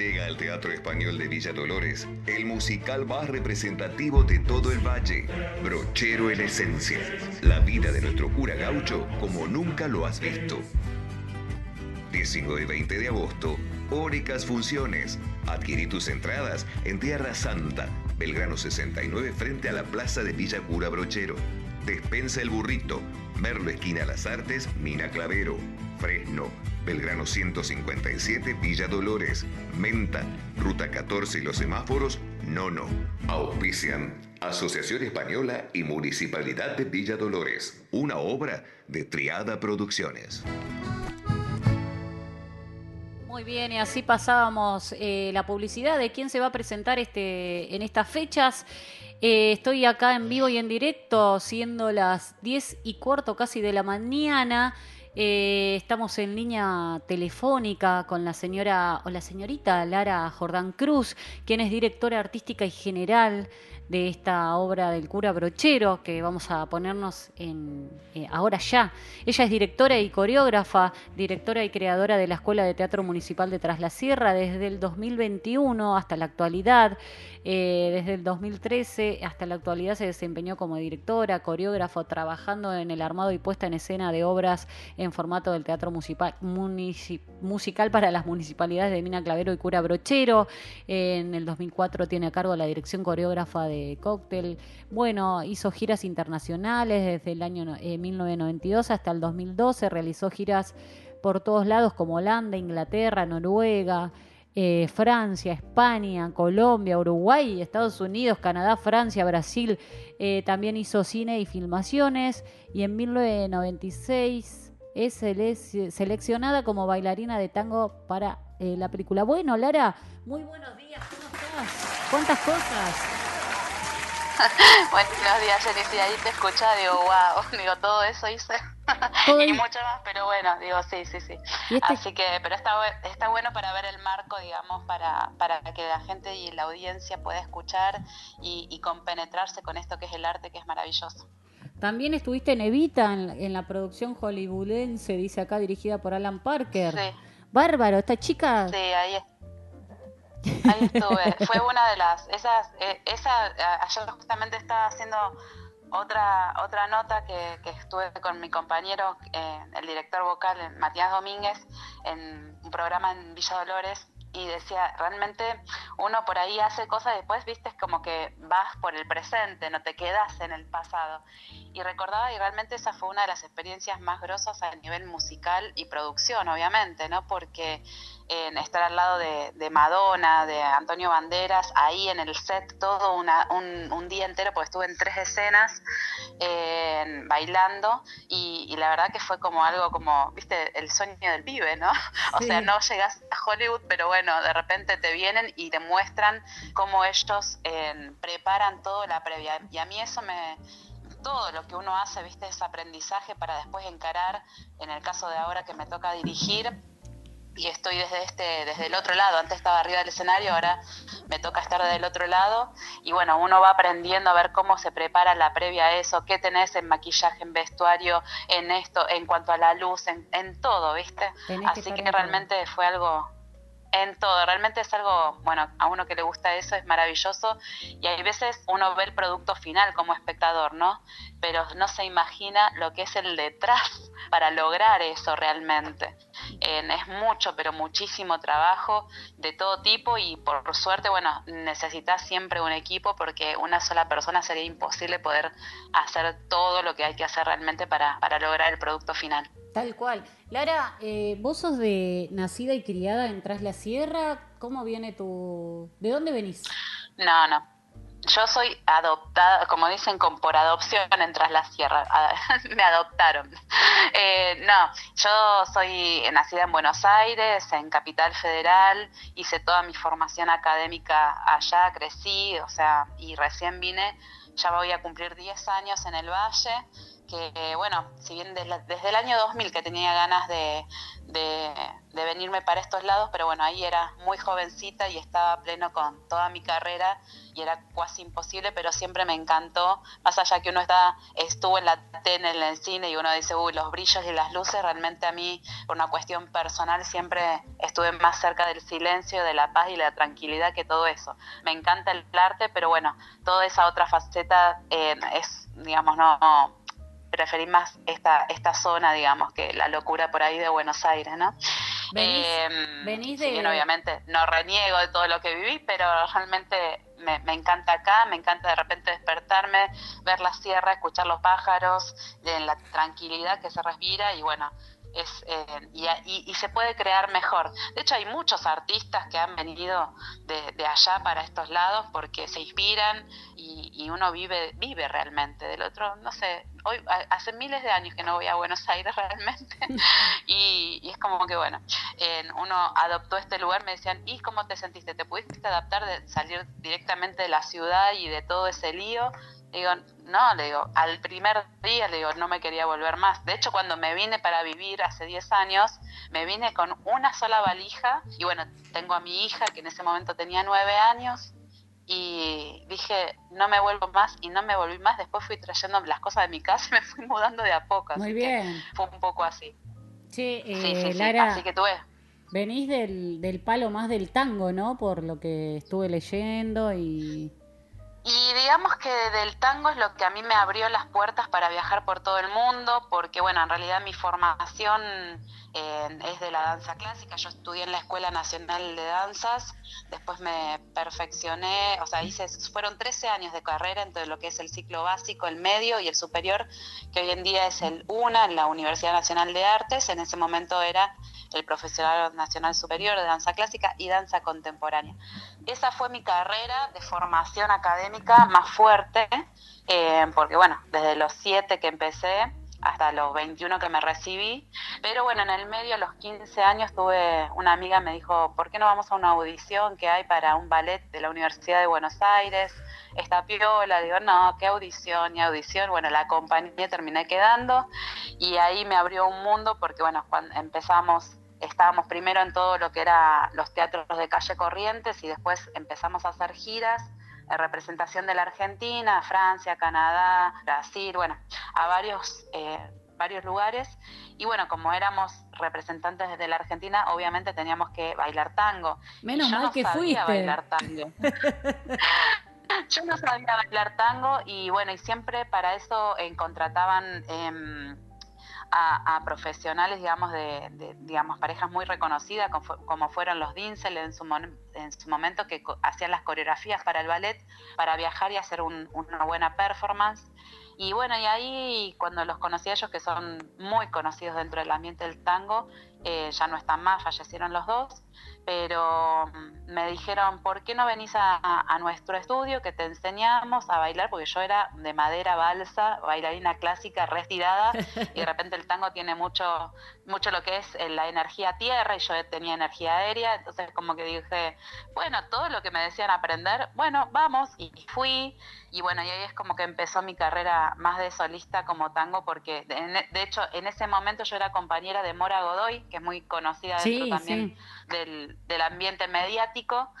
Llega al Teatro Español de Villa Dolores el musical más representativo de todo el valle, Brochero en Esencia. La vida de nuestro cura gaucho como nunca lo has visto. 19 y 20 de agosto, Óricas Funciones. Adquirí tus entradas en Tierra Santa, Belgrano 69 frente a la Plaza de Villa Cura Brochero. Despensa el Burrito, Merlo Esquina Las Artes, Mina Clavero, Fresno, Belgrano 157, Villa Dolores, Menta, Ruta 14 y los semáforos, Nono. Auspician Asociación Española y Municipalidad de Villa Dolores, una obra de Triada Producciones. Muy bien, y así pasábamos eh, la publicidad de quién se va a presentar este, en estas fechas. Eh, estoy acá en vivo y en directo, siendo las 10 y cuarto casi de la mañana. Eh, estamos en línea telefónica con la señora o la señorita Lara Jordán Cruz, quien es directora artística y general de esta obra del cura Brochero, que vamos a ponernos en eh, ahora ya. Ella es directora y coreógrafa, directora y creadora de la Escuela de Teatro Municipal de Tras la Sierra desde el 2021 hasta la actualidad. Eh, desde el 2013 hasta la actualidad se desempeñó como directora, coreógrafo, trabajando en el armado y puesta en escena de obras en formato del teatro musical, para las municipalidades de Mina Clavero y Cura Brochero. en el 2004 tiene a cargo la dirección coreógrafa de Cóctel. Bueno, hizo giras internacionales desde el año 1992 eh, hasta el 2012. Realizó giras por todos lados como Holanda, Inglaterra, Noruega. Eh, Francia, España, Colombia, Uruguay, Estados Unidos, Canadá, Francia, Brasil. Eh, también hizo cine y filmaciones y en 1996 es seleccionada como bailarina de tango para eh, la película. Bueno, Lara, muy buenos días, ¿cómo estás? ¿Cuántas cosas? Buenos días, Jenny. ahí te escucha, digo, wow, digo, todo eso hice. y mucho más, pero bueno, digo, sí, sí, sí. Este Así que, pero está, está bueno para ver el marco, digamos, para, para que la gente y la audiencia pueda escuchar y, y compenetrarse con esto que es el arte, que es maravilloso. También estuviste en Evita, en, la producción hollywoodense, dice acá, dirigida por Alan Parker. Sí. Bárbaro, esta chica. Sí, ahí está Ahí estuve. Fue una de las. Esas, eh, esa, ayer justamente estaba haciendo otra otra nota que, estuve con mi compañero, eh, el director vocal Matías Domínguez, en un programa en Villa Dolores y decía, realmente uno por ahí hace cosas y después, viste, es como que vas por el presente, no te quedas en el pasado. Y recordaba, y realmente esa fue una de las experiencias más grosas a nivel musical y producción, obviamente, ¿no? Porque estar al lado de, Madonna, de Antonio Banderas, ahí en el set todo una, un, día entero, porque estuve en tres escenas bailando y, la verdad que fue como algo como, viste, el sueño del pibe, ¿no? O sea, no llegas a Hollywood, pero bueno, de repente te vienen y te muestran cómo ellos preparan todo la previa. Y a mí eso me todo lo que uno hace, viste, es aprendizaje para después encarar, en el caso de ahora que me toca dirigir, y estoy desde este desde el otro lado. Antes estaba arriba del escenario ahora me toca estar del otro lado. Y bueno uno va aprendiendo a ver cómo se prepara la previa a eso qué tenés en maquillaje en vestuario en esto en cuanto a la luz en, en todo viste. Así que realmente fue algo en todo, realmente es algo, bueno, a uno que le gusta eso es maravilloso y hay veces uno ve el producto final como espectador, ¿no? Pero no se imagina lo que es el detrás para lograr eso realmente. Es mucho, pero muchísimo trabajo de todo tipo y por suerte, bueno, necesitas siempre un equipo porque una sola persona sería imposible poder hacer todo lo que hay que hacer realmente para, para lograr el producto final. Tal cual. Lara, eh, vos sos de nacida y criada en Tras la Sierra. ¿Cómo viene tu... ¿De dónde venís? No, no. Yo soy adoptada, como dicen, con, por adopción en Tras la Sierra. Me adoptaron. Eh, no, yo soy nacida en Buenos Aires, en Capital Federal. Hice toda mi formación académica allá, crecí, o sea, y recién vine. Ya voy a cumplir 10 años en el Valle que, bueno, si bien desde, el año 2000 que tenía ganas de, venirme para estos lados, pero bueno, ahí era muy jovencita y estaba pleno con toda mi carrera y era casi imposible, pero siempre me encantó, más allá que uno está, estuvo en la tele, en el cine y uno dice, uy, los brillos y las luces, realmente a mí, por una cuestión personal, siempre estuve más cerca del silencio, de la paz y la tranquilidad que todo eso. Me encanta el arte, pero bueno, toda esa otra faceta eh, es, digamos, no preferí más esta, esta zona, digamos, que la locura por ahí de Buenos Aires, ¿no? Venís, em, de... obviamente no reniego de todo lo que viví, pero realmente me, me, encanta acá, me encanta de repente despertarme, ver la sierra, escuchar los pájaros, en la tranquilidad que se respira y bueno, es, eh, y, se puede crear mejor. De hecho, hay muchos artistas que han venido de, allá para estos lados porque se inspiran y, uno vive vive realmente del otro. No sé, hoy hace miles de años que no voy a Buenos Aires realmente y, es como que, bueno, uno adoptó este lugar, me decían, ¿y cómo te sentiste? ¿Te pudiste adaptar de salir directamente de la ciudad y de todo ese lío? Digo, no, le digo, al primer día le digo, no me quería volver más. De hecho, cuando me vine para vivir hace 10 años, me vine con una sola valija y bueno, tengo a mi hija que en ese momento tenía 9 años y dije, no me vuelvo más y no me volví más. Después fui trayendo las cosas de mi casa y me fui mudando de a poco. Muy bien. Fue un poco así. Sí, eh, Lara, así que tuve. Venís del, del palo más del tango, ¿no? Por lo que estuve leyendo y y digamos que del tango es lo que a mí me abrió las puertas para viajar por todo el mundo, porque bueno, en realidad mi formación es de la danza clásica, yo estudié en la Escuela Nacional de Danzas, después me perfeccioné, o sea, hice, fueron 13 años de carrera entre lo que es el ciclo básico, el medio y el superior, que hoy en día es el UNA en la Universidad Nacional de Artes, en ese momento era el Profesional Nacional Superior de Danza Clásica y Danza Contemporánea. Esa fue mi carrera de formación académica más fuerte, eh, porque bueno, desde los siete que empecé hasta los 21 que me recibí, pero bueno, en el medio, a los 15 años, tuve una amiga me dijo, ¿por qué no vamos a una audición que hay para un ballet de la Universidad de Buenos Aires? Esta piola, digo, no, qué audición y audición, bueno, la acompañé, terminé quedando y ahí me abrió un mundo porque bueno, cuando empezamos estábamos primero en todo lo que era los teatros de calle Corrientes y después empezamos a hacer giras representación de la Argentina, Francia, Canadá, Brasil, bueno, a varios, eh, varios lugares. Y bueno, como éramos representantes de la Argentina, obviamente teníamos que bailar tango. Menos mal que fuiste. bailar tango. yo no sabía bailar tango y bueno, y siempre para eso eh, contrataban... Em, a, profesionales, digamos, de, digamos, parejas muy reconocidas, como, fueron los Dinsel en su, en su momento, que hacían las coreografías para el ballet, para viajar y hacer una buena performance. Y bueno, y ahí cuando los conocí a ellos, que son muy conocidos dentro del ambiente del tango, eh, ya no están más, fallecieron los dos, pero mm, me dijeron, ¿por qué no venís a, nuestro estudio que te enseñamos a bailar? Porque yo era de madera balsa, bailarina clásica, retirada, y de repente el tango tiene mucho, mucho lo que es eh, la energía tierra, y yo tenía energía aérea, entonces como que dije, bueno, todo lo que me decían aprender, bueno, vamos, y fui, y bueno, y ahí es como que empezó mi carrera más de solista como tango, porque de, hecho en ese momento yo era compañera de Mora Godoy, que es muy conocida dentro también del, del, ambiente mediático.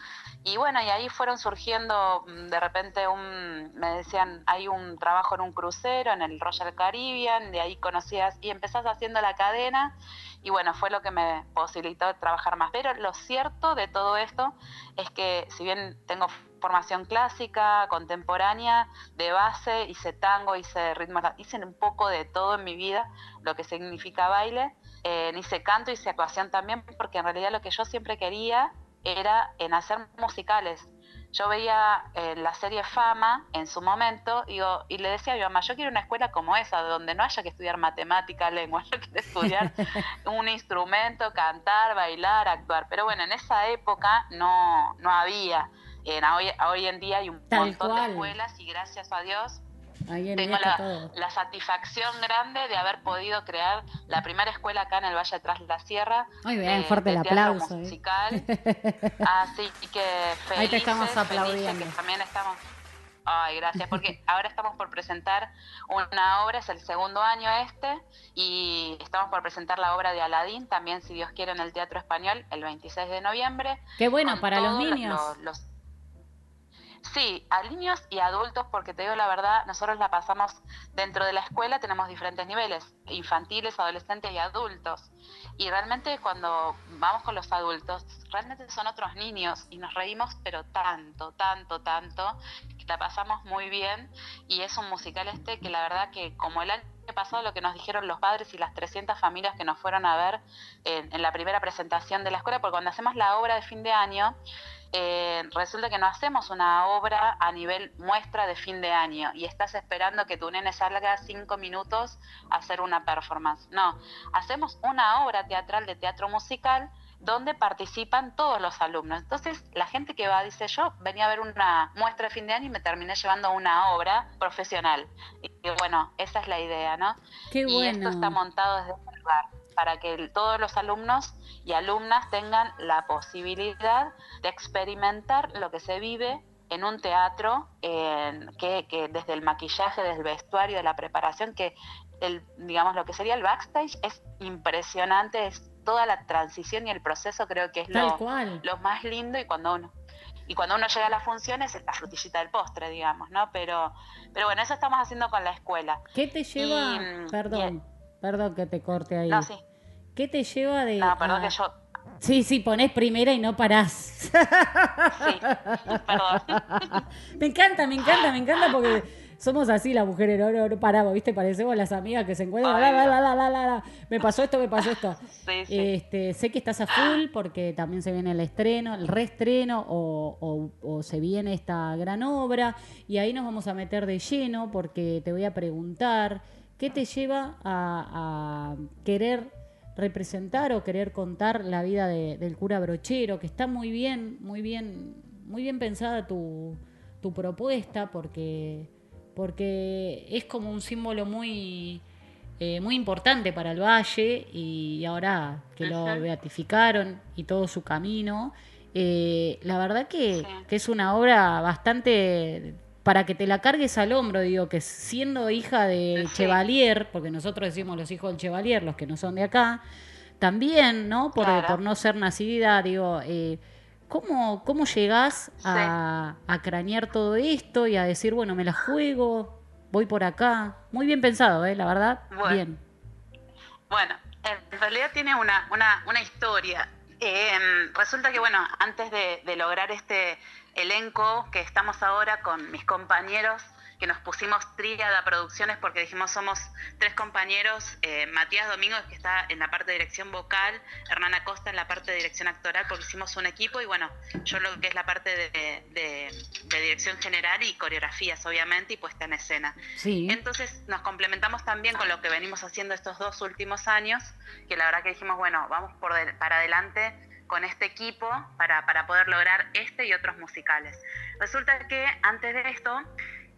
Y bueno, y ahí fueron surgiendo mm, de repente un, me decían, hay un trabajo en un crucero, en el Royal Caribbean, de ahí conocías y empezás haciendo la cadena y bueno, fue lo que me posibilitó trabajar más. Pero lo cierto de todo esto es que si bien tengo formación clásica, contemporánea, de base, hice tango, hice ritmo, hice un poco de todo en mi vida, lo que significa baile, eh, hice canto, hice actuación también, porque en realidad lo que yo siempre quería era en hacer musicales yo veía eh, la serie Fama en su momento digo, y le decía a mi mamá, yo quiero una escuela como esa, donde no haya que estudiar matemática, lengua, yo quiero estudiar un instrumento, cantar, bailar, actuar. Pero bueno, en esa época no, no había. hoy, hoy en día hay un montón de escuelas y gracias a Dios tengo la, satisfacción grande de haber podido crear la primera escuela acá en el Valle de Tras la Sierra. Muy bien, fuerte el aplauso. ¿eh? Musical. Así que felices, Ahí te estamos aplaudiendo. también estamos Ay, gracias, porque ahora estamos por presentar una obra, es el segundo año este, y estamos por presentar la obra de Aladín, también si Dios quiere, en el Teatro Español, el 26 de noviembre. Qué bueno, para los niños. Sí, a niños y adultos, porque te digo la verdad, nosotros la pasamos dentro de la escuela, tenemos diferentes niveles, infantiles, adolescentes y adultos. Y realmente cuando vamos con los adultos, realmente son otros niños y nos reímos, pero tanto, tanto, tanto, que la pasamos muy bien. Y es un musical este que la verdad que como el año pasado lo que nos dijeron los padres y las 300 familias que nos fueron a ver en, en la primera presentación de la escuela, porque cuando hacemos la obra de fin de año, eh, resulta que no hacemos una obra a nivel muestra de fin de año y estás esperando que tu nene salga cinco minutos a hacer una performance. No, hacemos una obra teatral de teatro musical donde participan todos los alumnos. Entonces, la gente que va dice, yo venía a ver una muestra de fin de año y me terminé llevando una obra profesional. Y bueno, esa es la idea, ¿no? Qué Y esto está montado desde ese lugar para que todos los alumnos y alumnas tengan la posibilidad de experimentar lo que se vive en un teatro, que, que, desde el maquillaje, desde el vestuario, de la preparación, que el, digamos lo que sería el backstage es impresionante, es toda la transición y el proceso creo que es lo, lo, más lindo y cuando uno y cuando uno llega a las funciones es la frutillita del postre, digamos, ¿no? Pero, pero bueno, eso estamos haciendo con la escuela. ¿Qué te lleva? Mm, perdón, perdón que te corte ahí. No, sí. ¿Qué te lleva de.? No, perdón que yo. Sí, sí, ponés primera y no parás. Sí, perdón. me encanta, me encanta, me encanta porque somos así las mujeres, no, no, paramos, ¿viste? Parecemos las amigas que se encuentran. la, la, la, la, me pasó esto, me pasó esto. Sí, sí. Este, sé que estás a full porque también se viene el estreno, el reestreno o, o, se viene esta gran obra. Y ahí nos vamos a meter de lleno porque te voy a preguntar qué te lleva a, a querer representar o querer contar la vida del cura brochero, que está muy bien, muy bien, muy bien pensada tu, tu propuesta, porque, porque es como un símbolo muy, eh, muy importante para el valle, y ahora que lo beatificaron y todo su camino, eh, la verdad que, que es una obra bastante para que te la cargues al hombro, digo, que siendo hija de Chevalier, porque nosotros decimos los hijos del Chevalier, los que no son de acá, también, ¿no? Por, por no ser nacida, digo, eh, ¿cómo, ¿cómo llegás a, a, cranear todo esto y a decir, bueno, me la juego, voy por acá? Muy bien pensado, ¿eh? La verdad, bien. Bueno, en realidad tiene una, una, una historia. Em, resulta que, bueno, antes de, de lograr este elenco que estamos ahora con mis compañeros, que nos pusimos Tríada Producciones porque dijimos somos tres compañeros, eh, Matías Domingos que está en la parte de dirección vocal, Hernán Acosta en la parte de dirección actoral porque hicimos un equipo y bueno, yo lo que es la parte de, dirección general y coreografías obviamente y puesta en escena. Sí. Entonces nos complementamos también con lo que venimos haciendo estos dos últimos años, que la verdad que dijimos, bueno, vamos por para adelante con este equipo para, para poder lograr este y otros musicales. Resulta que antes de esto,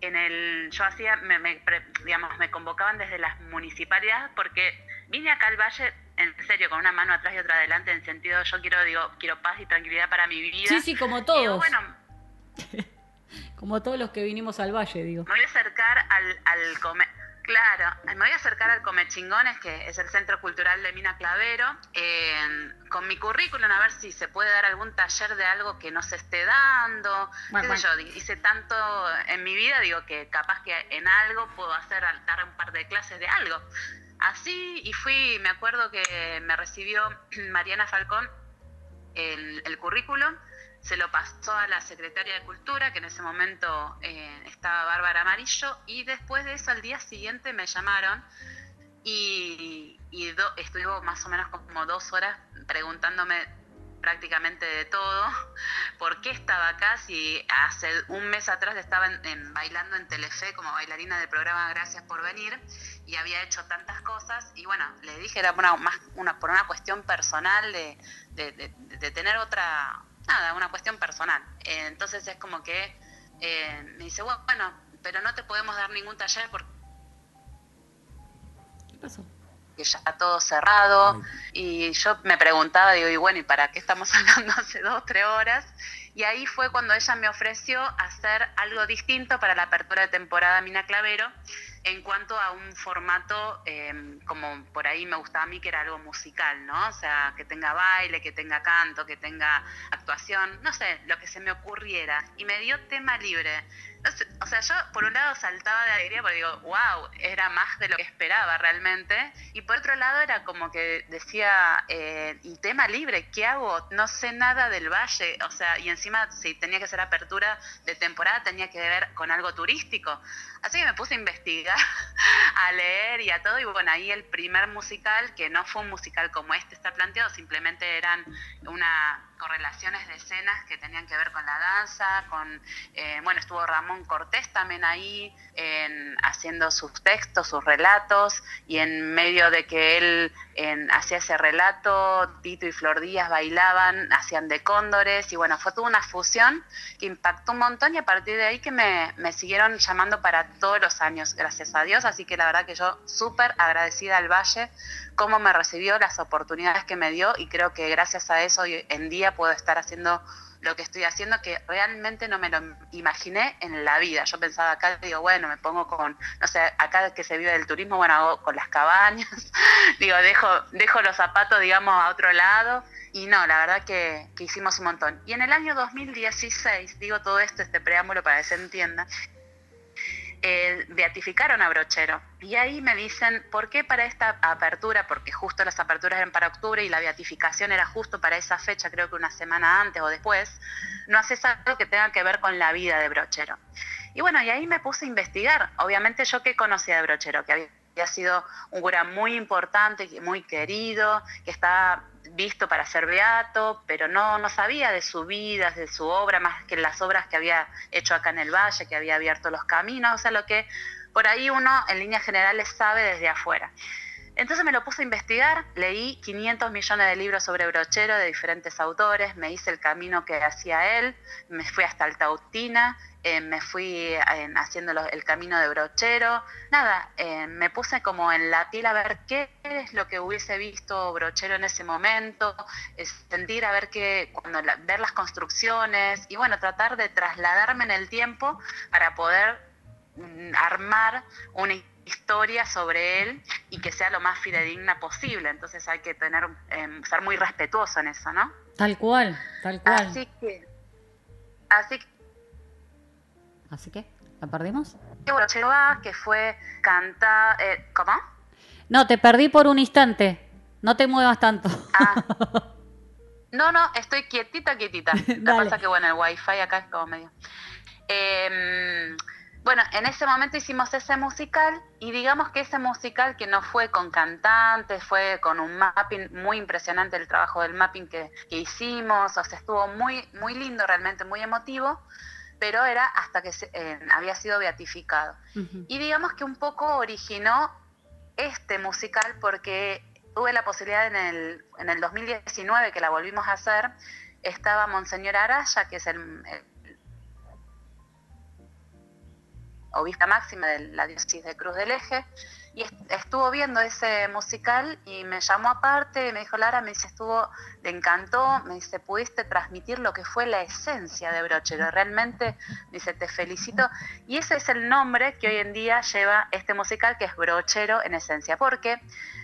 en el, yo hacía, me, digamos, me convocaban desde las municipalidades porque vine acá al Valle en serio con una mano atrás y otra adelante en sentido yo quiero digo quiero paz y tranquilidad para mi vida. Sí sí como todos. bueno, como todos los que vinimos al Valle digo. me voy a acercar al, al comer Claro, me voy a acercar al Comechingones, que es el Centro Cultural de Mina Clavero, con mi currículum a ver si se puede dar algún taller de algo que no se esté dando. qué sé yo, hice tanto en mi vida, digo que capaz que en algo puedo hacer, dar un par de clases de algo. Así, y fui, me acuerdo que me recibió Mariana Falcón el, el currículum se lo pasó a la secretaria de Cultura, que en ese momento eh, estaba Bárbara Amarillo, y después de eso, al día siguiente me llamaron y, estuvo más o menos como dos horas preguntándome prácticamente de todo, por qué estaba acá, si hace un mes atrás estaba bailando en Telefe como bailarina del programa Gracias por venir y había hecho tantas cosas y bueno, le dije era una, más una, por una cuestión personal de tener otra nada, una cuestión personal. Eh, entonces es como que eh, me dice, bueno, pero no te podemos dar ningún taller porque... ¿Qué pasó? que ya está todo cerrado. Y yo me preguntaba, digo, y bueno, ¿y para qué estamos hablando hace dos, tres horas? Y ahí fue cuando ella me ofreció hacer algo distinto para la apertura de temporada Mina Clavero en cuanto a un formato em, como por ahí me gustaba a mí que era algo musical, ¿no? O sea, que tenga baile, que tenga canto, que tenga actuación, no sé, lo que se me ocurriera. Y me dio tema libre o sea, yo por un lado saltaba de alegría porque digo, wow, era más de lo que esperaba realmente. Y por otro lado era como que decía, eh, y tema libre, ¿qué hago? No sé nada del valle. O sea, y encima si tenía que ser apertura de temporada tenía que ver con algo turístico. Así que me puse a investigar, a leer y a todo. Y bueno, ahí el primer musical, que no fue un musical como este está planteado, simplemente eran una correlaciones de escenas que tenían que ver con la danza, con, eh, bueno, estuvo Ramón Cortés también ahí en, haciendo sus textos, sus relatos, y en medio de que él hacía ese relato, Tito y Flor Díaz bailaban, hacían de cóndores, y bueno, fue toda una fusión que impactó un montón y a partir de ahí que me, me siguieron llamando para todos los años, gracias a Dios, así que la verdad que yo súper agradecida al Valle cómo me recibió, las oportunidades que me dio y creo que gracias a eso hoy en día puedo estar haciendo lo que estoy haciendo que realmente no me lo imaginé en la vida. Yo pensaba acá, digo, bueno, me pongo con, no sé, acá que se vive del turismo, bueno, hago con las cabañas, digo, dejo, dejo los zapatos, digamos, a otro lado. Y no, la verdad que, que hicimos un montón. Y en el año 2016, digo todo esto, este preámbulo para que se entienda, eh, beatificaron a Brochero. Y ahí me dicen, ¿por qué para esta apertura? Porque justo las aperturas eran para octubre y la beatificación era justo para esa fecha, creo que una semana antes o después, no haces algo que tenga que ver con la vida de Brochero. Y bueno, y ahí me puse a investigar. Obviamente yo que conocía de Brochero, que había sido un cura muy importante, muy querido, que estaba visto para ser beato, pero no, no sabía de su vida, de su obra, más que las obras que había hecho acá en el valle, que había abierto los caminos, o sea, lo que por ahí uno en líneas generales sabe desde afuera. Entonces me lo puse a investigar, leí 500 millones de libros sobre brochero de diferentes autores, me hice el camino que hacía él, me fui hasta Altautina, eh, me fui haciendo el camino de brochero, nada, eh, me puse como en la piel a ver qué es lo que hubiese visto brochero en ese momento, sentir a ver qué, cuando ver las construcciones y bueno, tratar de trasladarme en el tiempo para poder mm, armar una historia sobre él y que sea lo más fidedigna posible. Entonces hay que tener, em, ser muy respetuoso en eso, ¿no? Tal cual, tal cual. Así que, así que Así que, ¿la perdimos? que fue cantar... Eh, ¿Cómo? No, te perdí por un instante. No te muevas tanto. Ah. No, no, estoy quietita, quietita. Lo que pasa que, bueno, el wifi acá es como medio... Eh, bueno, en ese momento hicimos ese musical y digamos que ese musical que no fue con cantantes, fue con un mapping muy impresionante el trabajo del mapping que, hicimos, o sea, estuvo muy, muy lindo, realmente muy emotivo, pero era hasta que eh, había sido beatificado. Y digamos que un poco originó este musical porque tuve la posibilidad en el, en el 2019 que la volvimos a hacer, estaba Monseñor Araya, que es el obispa máxima de la diócesis de Cruz del Eje, y estuvo viendo ese musical y me llamó aparte, me dijo, Lara, me dice, estuvo, le encantó, me dice, pudiste transmitir lo que fue la esencia de Brochero, realmente, me dice, te felicito, y ese es el nombre que hoy en día lleva este musical, que es Brochero en esencia, porque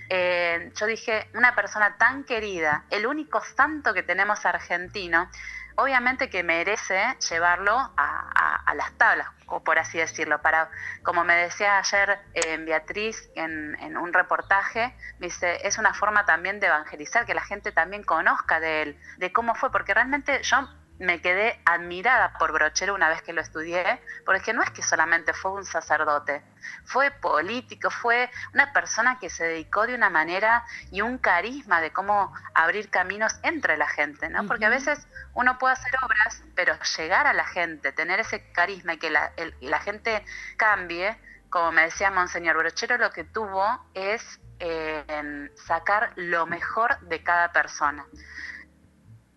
eh, yo dije, una persona tan querida, el único santo que tenemos argentino, obviamente que merece llevarlo a, las tablas, por así decirlo. Para, como me decía ayer eh, Beatriz en, un reportaje, me dice, es una forma también de evangelizar, que la gente también conozca de él, de cómo fue, porque realmente yo me quedé admirada por Brochero una vez que lo estudié, porque no es que solamente fue un sacerdote, fue político, fue una persona que se dedicó de una manera y un carisma de cómo abrir caminos entre la gente, ¿no? Porque a veces uno puede hacer obras, pero llegar a la gente, tener ese carisma y que la, la gente cambie, como me decía Monseñor Brochero, lo que tuvo es eh, sacar lo mejor de cada persona.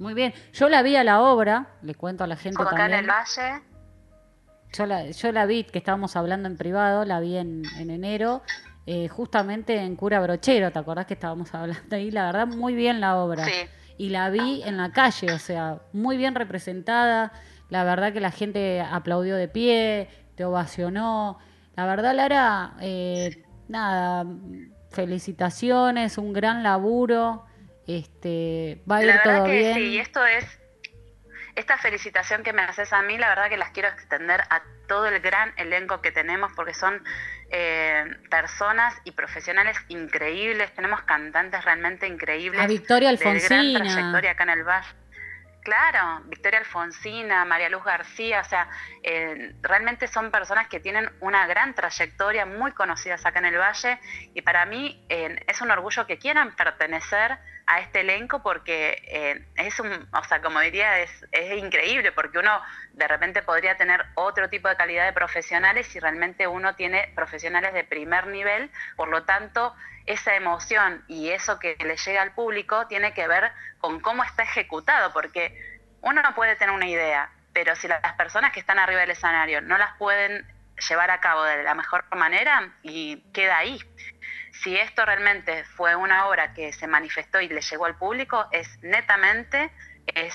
Muy bien. Yo la vi a la obra, le cuento a la gente también. acá en el Valle. Yo la, yo la vi, que estábamos hablando en privado, la vi en, enero eh, justamente en Cura Brochero, ¿te acordás que estábamos hablando ahí? La verdad, muy bien la obra. Sí. Y la vi en la calle, o sea, muy bien representada. La verdad que la gente aplaudió de pie, te ovacionó. La verdad, Lara, eh, nada, felicitaciones, un gran laburo. Este, va a ir la verdad todo que bien. Sí, y esto es esta felicitación que me haces a mí, la verdad que las quiero extender a todo el gran elenco que tenemos porque son eh, personas y profesionales increíbles, tenemos cantantes realmente increíbles. A Victoria de gran Alfonsina. trayectoria acá en el Valle. Claro, Victoria Alfonsina, María Luz García, o sea, eh, realmente son personas que tienen una gran trayectoria, muy conocidas acá en el Valle, y para mí eh, es un orgullo que quieran pertenecer a este elenco porque eh, es un, o sea, como diría, es, es increíble porque uno de repente podría tener otro tipo de calidad de profesionales y realmente uno tiene profesionales de primer nivel, por lo tanto, esa emoción y eso que le llega al público tiene que ver con cómo está ejecutado, porque uno no puede tener una idea, pero si las personas que están arriba del escenario no las pueden llevar a cabo de la mejor manera y queda ahí. Si esto realmente fue una obra que se manifestó y le llegó al público, es netamente es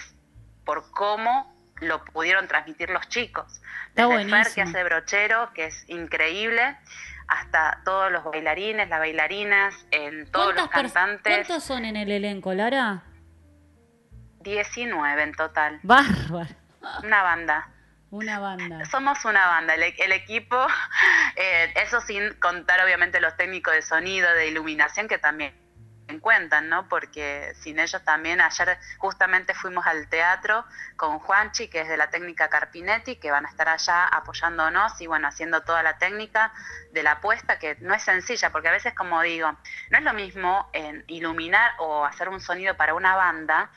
por cómo lo pudieron transmitir los chicos. Desde Fer, que hace brochero, que es increíble, hasta todos los bailarines, las bailarinas, en todos los ¿Cuántas pers- cantantes. ¿Cuántos son en el elenco, Lara? 19 en total. Bárbaro. Una banda. Una banda. Somos una banda, el, equipo, eh, eso sin contar obviamente los técnicos de sonido, de iluminación que también cuentan, ¿no? Porque sin ellos también, ayer justamente fuimos al teatro con Juanchi, que es de la técnica Carpinetti, que van a estar allá apoyándonos y bueno, haciendo toda la técnica de la puesta, que no es sencilla, porque a veces, como digo, no es lo mismo en iluminar o hacer un sonido para una banda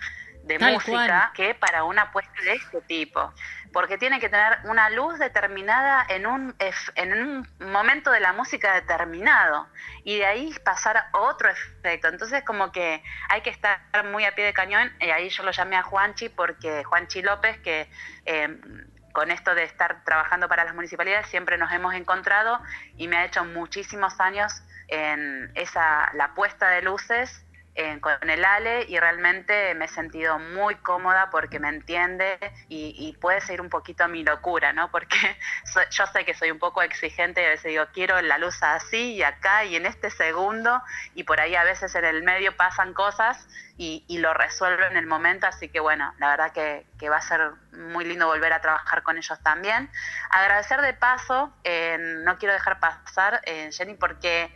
de Tal música cual. que para una puesta de este tipo porque tiene que tener una luz determinada en un, en un momento de la música determinado y de ahí pasar a otro efecto. Entonces como que hay que estar muy a pie de cañón y ahí yo lo llamé a Juanchi porque Juanchi López que eh, con esto de estar trabajando para las municipalidades siempre nos hemos encontrado y me ha hecho muchísimos años en esa la puesta de luces eh, con el Ale y realmente me he sentido muy cómoda porque me entiende y, puede ser un poquito mi locura, ¿no? Porque yo sé que soy un poco exigente y a veces digo, quiero la luz así y acá y en este segundo y por ahí a veces en el medio pasan cosas y, lo resuelvo en el momento, así que bueno, la verdad que, va a ser muy lindo volver a trabajar con ellos también. Agradecer de paso, eh, no quiero dejar pasar, eh, Jenny, porque...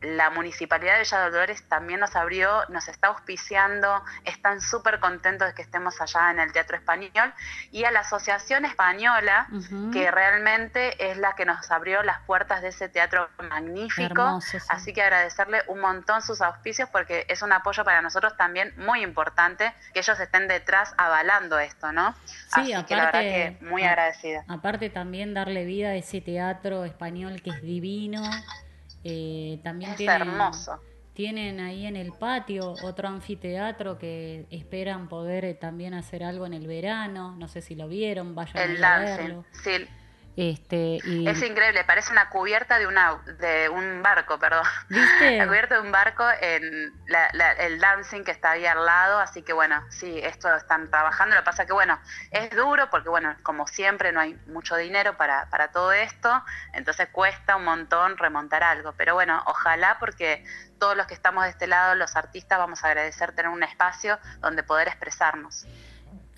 la Municipalidad de Villa Dolores también nos abrió, nos está auspiciando, están súper contentos de que estemos allá en el Teatro Español y a la Asociación Española, que realmente es la que nos abrió las puertas de ese teatro magnífico. Hermoso, sí. Así que agradecerle un montón sus auspicios porque es un apoyo para nosotros también muy importante que ellos estén detrás avalando esto, ¿no? Sí, Así que la verdad aparte- que muy agradecida. Aparte también darle vida a ese teatro español que es divino. Eh, también Es tienen, hermoso. tienen ahí en el patio otro anfiteatro que esperan poder eh, también hacer algo en el verano. No sé si lo vieron, vayan El ahí a dancing, verlo. sí, Este, y, es increíble, parece una cubierta de, una, de un barco, perdón. ¿Viste? La cubierta de un barco en la- la- el dancing que está ahí al lado, así que bueno, sí, esto están trabajando, lo que pasa que bueno, es duro porque bueno, como siempre no hay mucho dinero para, para todo esto, entonces cuesta un montón remontar algo, pero bueno, ojalá porque todos los que estamos de este lado, los artistas, vamos a agradecer tener un espacio donde poder expresarnos.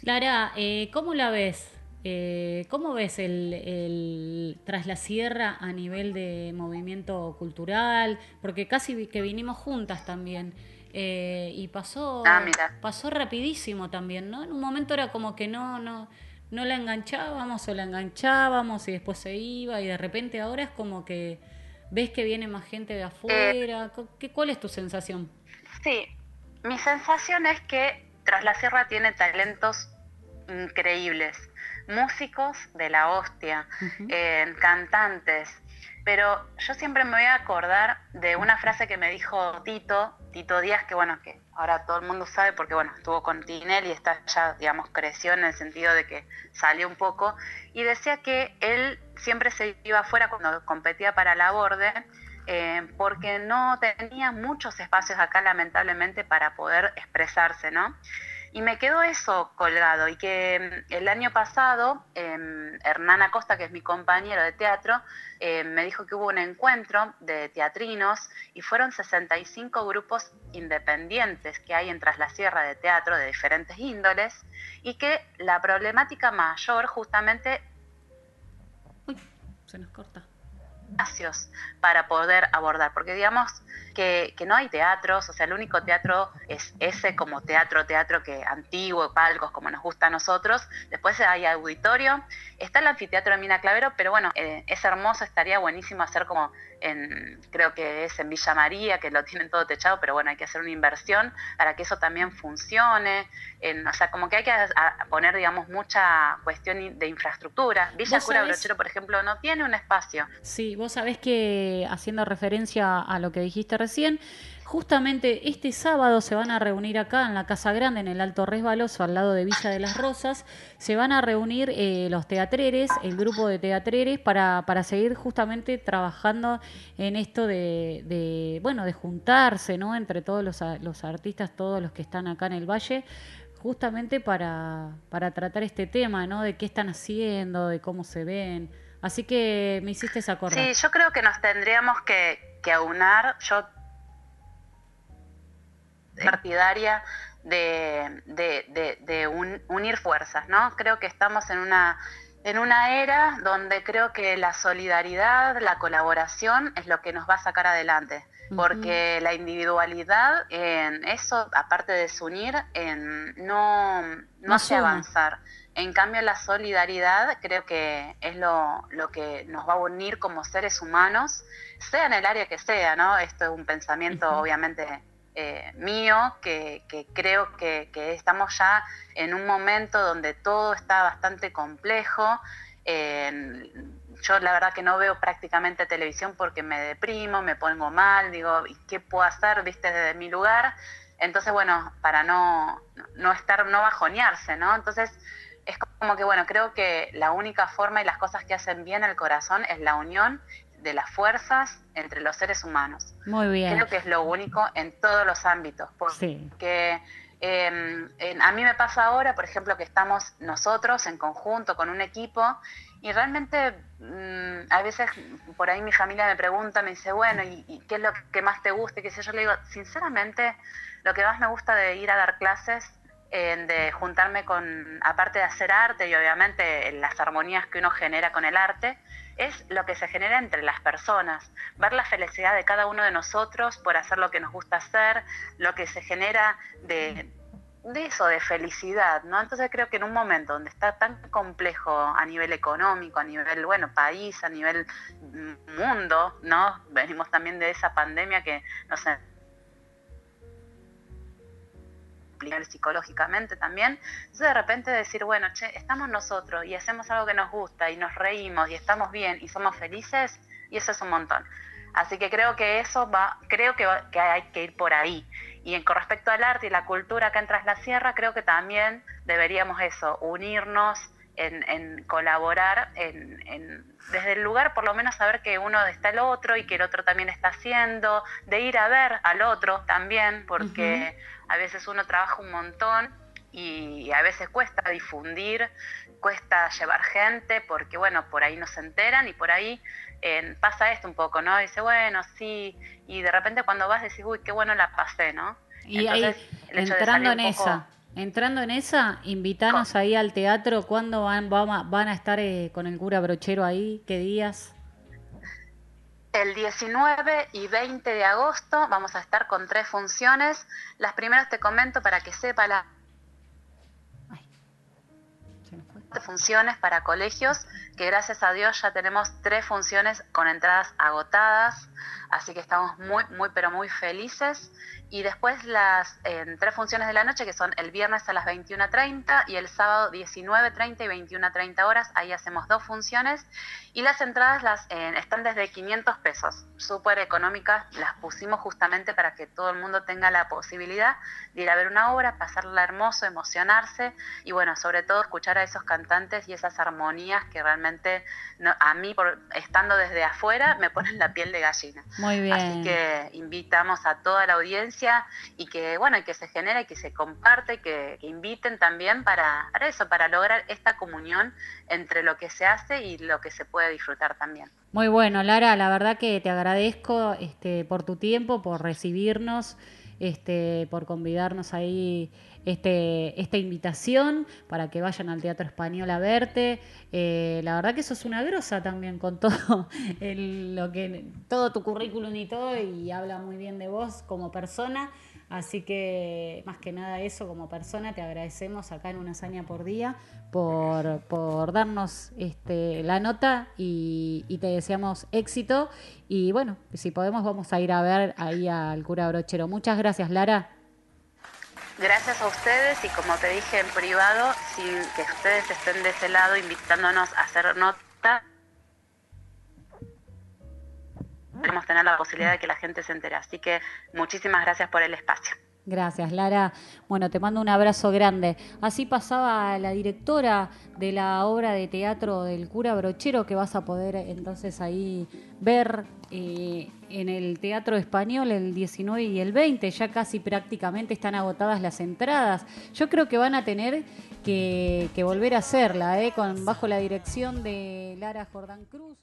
Clara, eh, ¿cómo la ves? Eh, ¿Cómo ves el, el Tras la Sierra a nivel de movimiento cultural? Porque casi vi- que vinimos juntas también. eh, y pasó, Ah, pasó rapidísimo también, ¿no? En un momento era como que no, no, no la enganchábamos o la enganchábamos y después se iba y de repente ahora es como que ves que viene más gente de afuera. Co- ¿Qué, ¿Cuál es tu sensación? Sí, mi sensación es que Tras la Sierra tiene talentos increíbles, músicos de la hostia, eh, cantantes, pero yo siempre me voy a acordar de una frase que me dijo Tito, Tito Díaz, que bueno, que ahora todo el mundo sabe porque bueno, estuvo con Tinel y está ya, digamos, creció en el sentido de que salió un poco, y decía que él siempre se iba afuera cuando competía para la borde, eh, porque no tenía muchos espacios acá lamentablemente para poder expresarse, ¿no? Y me quedó eso colgado. Y que mm, el año pasado eh, Hernán Acosta, que es mi compañero de teatro, eh, me dijo que hubo un encuentro de teatrinos y fueron 65 grupos independientes que hay en Tras la Sierra de teatro de diferentes índoles y que la problemática mayor justamente... Uy, se nos corta. espacios para poder abordar, porque digamos que, que, no hay teatros, o sea, el único teatro es ese como teatro, teatro que antiguo, palcos como nos gusta a nosotros, después hay auditorio, está el anfiteatro de Mina Clavero, pero bueno, eh, es hermoso, estaría buenísimo hacer como en, creo que es en Villa María, que lo tienen todo techado, pero bueno, hay que hacer una inversión para que eso también funcione, en, o sea, como que hay que poner, digamos, mucha cuestión de infraestructura. Villa Cura Brochero, por ejemplo, no tiene un espacio. Sí, vos sabés que, haciendo referencia a lo que dijiste recién, Justamente este sábado se van a reunir acá en la Casa Grande, en el Alto Resbaloso, al lado de Villa de las Rosas. Se van a reunir eh, los teatreres, el grupo de teatreres, para, para seguir justamente trabajando en esto de, bueno, de juntarse, ¿no? Entre todos los, los artistas, todos los que están acá en el Valle, justamente para, para tratar este tema, ¿no? De qué están haciendo, de cómo se ven. Así que me hiciste esa acordar. Sí, yo creo que nos tendríamos que, que aunar. Yo partidaria de, de, unir fuerzas, ¿no? Creo que estamos en una, en una era donde creo que la solidaridad, la colaboración es lo que nos va a sacar adelante, porque la individualidad, en eso, aparte de desunir, en, no, no hace avanzar. En cambio, la solidaridad creo que es lo, lo, que nos va a unir como seres humanos, sea en el área que sea, ¿no? Esto es un pensamiento, obviamente, eh, mío, que, creo que, estamos ya en un momento donde todo está bastante complejo. yo la verdad que no veo prácticamente televisión porque me deprimo, me pongo mal, digo, ¿y qué puedo hacer, viste, desde mi lugar? Entonces, bueno, para no, no estar, no bajonearse, ¿no? Entonces, es como que, bueno, creo que la única forma y las cosas que hacen bien al corazón es la unión de las fuerzas entre los seres humanos. Muy bien. Creo que es lo único en todos los ámbitos, porque em, a mí me pasa ahora, por ejemplo, que estamos nosotros en conjunto con un equipo y realmente mm, a veces por ahí mi familia me pregunta, me dice, bueno, ¿y, qué es lo que más te gusta? Y qué sé yo, le digo, sinceramente, lo que más me gusta de ir a dar clases de juntarme con, aparte de hacer arte y obviamente las armonías que uno genera con el arte, es lo que se genera entre las personas, ver la felicidad de cada uno de nosotros por hacer lo que nos gusta hacer, lo que se genera de, eso, de felicidad, ¿no? Entonces creo que en un momento donde está tan complejo a nivel económico, a nivel, bueno, país, a nivel mundo, ¿no? Venimos también de esa pandemia que nos psicológicamente también. Entonces de repente decir, bueno, che, estamos nosotros y hacemos algo que nos gusta y nos reímos y estamos bien y somos felices y eso es un montón. Así que creo que eso va, creo que, que hay que ir por ahí. Y en, con respecto al arte y la cultura acá en Tras la Sierra, creo que también deberíamos eso, unirnos, en, colaborar, en, desde el lugar por lo menos saber que uno está el otro y que el otro también está haciendo, de ir a ver al otro también, porque a veces uno trabaja un montón y a veces cuesta difundir, cuesta llevar gente, porque bueno, por ahí no se enteran y por ahí pasa esto un poco, ¿no? Dice, bueno, sí, y de repente cuando vas decís, uy, qué bueno la pasé, ¿no? Y ahí, entrando en esa, entrando en esa, invitanos ahí al teatro, ¿cuándo van, van, a estar eh, con el cura brochero ahí? ¿Qué días? El 19 y 20 de agosto vamos a estar con tres funciones. Las primeras te comento para que sepa la funciones para colegios, que gracias a Dios ya tenemos tres funciones con entradas agotadas, así que estamos muy, muy, pero muy felices. Y después las tres funciones de la noche, que son el viernes a las 21.30 y el sábado 19.30 y 21.30 horas, ahí hacemos dos funciones. Y las entradas las están desde 500 pesos, súper económicas, las pusimos justamente para que todo el mundo tenga la posibilidad de ir a ver una obra, pasarla hermoso, emocionarse y bueno, sobre todo escuchar a esos cantantes y esas armonías que realmente a mí, por, estando desde afuera, me ponen la piel de gallina. Muy bien. Así que invitamos a toda la audiencia y que, bueno, que se genere, que se comparte, que, que inviten también para, para eso, para lograr esta comunión entre lo que se hace y lo que se puede disfrutar también. Muy bueno, Lara, la verdad que te agradezco este, por tu tiempo, por recibirnos, este, por convidarnos ahí este, esta invitación para que vayan al Teatro Español a verte. Eh, la verdad que sos una grosa también con todo lo que todo tu currículum y todo y habla muy bien de vos como persona. Así que más que nada eso como persona te agradecemos acá en Una Hazaña por Día por, por darnos este, la nota y, te deseamos éxito. Y bueno, si podemos vamos a ir a ver ahí al cura brochero. Muchas gracias, Lara. Gracias a ustedes y como te dije en privado, sin que ustedes estén de ese lado invitándonos a hacer nota, podemos tener la posibilidad de que la gente se entere. Así que muchísimas gracias por el espacio. Gracias, Lara. Bueno, te mando un abrazo grande. Así pasaba la directora de la obra de teatro del cura Brochero, que vas a poder entonces ahí ver eh, en el Teatro Español el 19 y el 20. Ya casi prácticamente están agotadas las entradas. Yo creo que van a tener que, volver a hacerla, eh, con, bajo la dirección de Lara Jordán Cruz.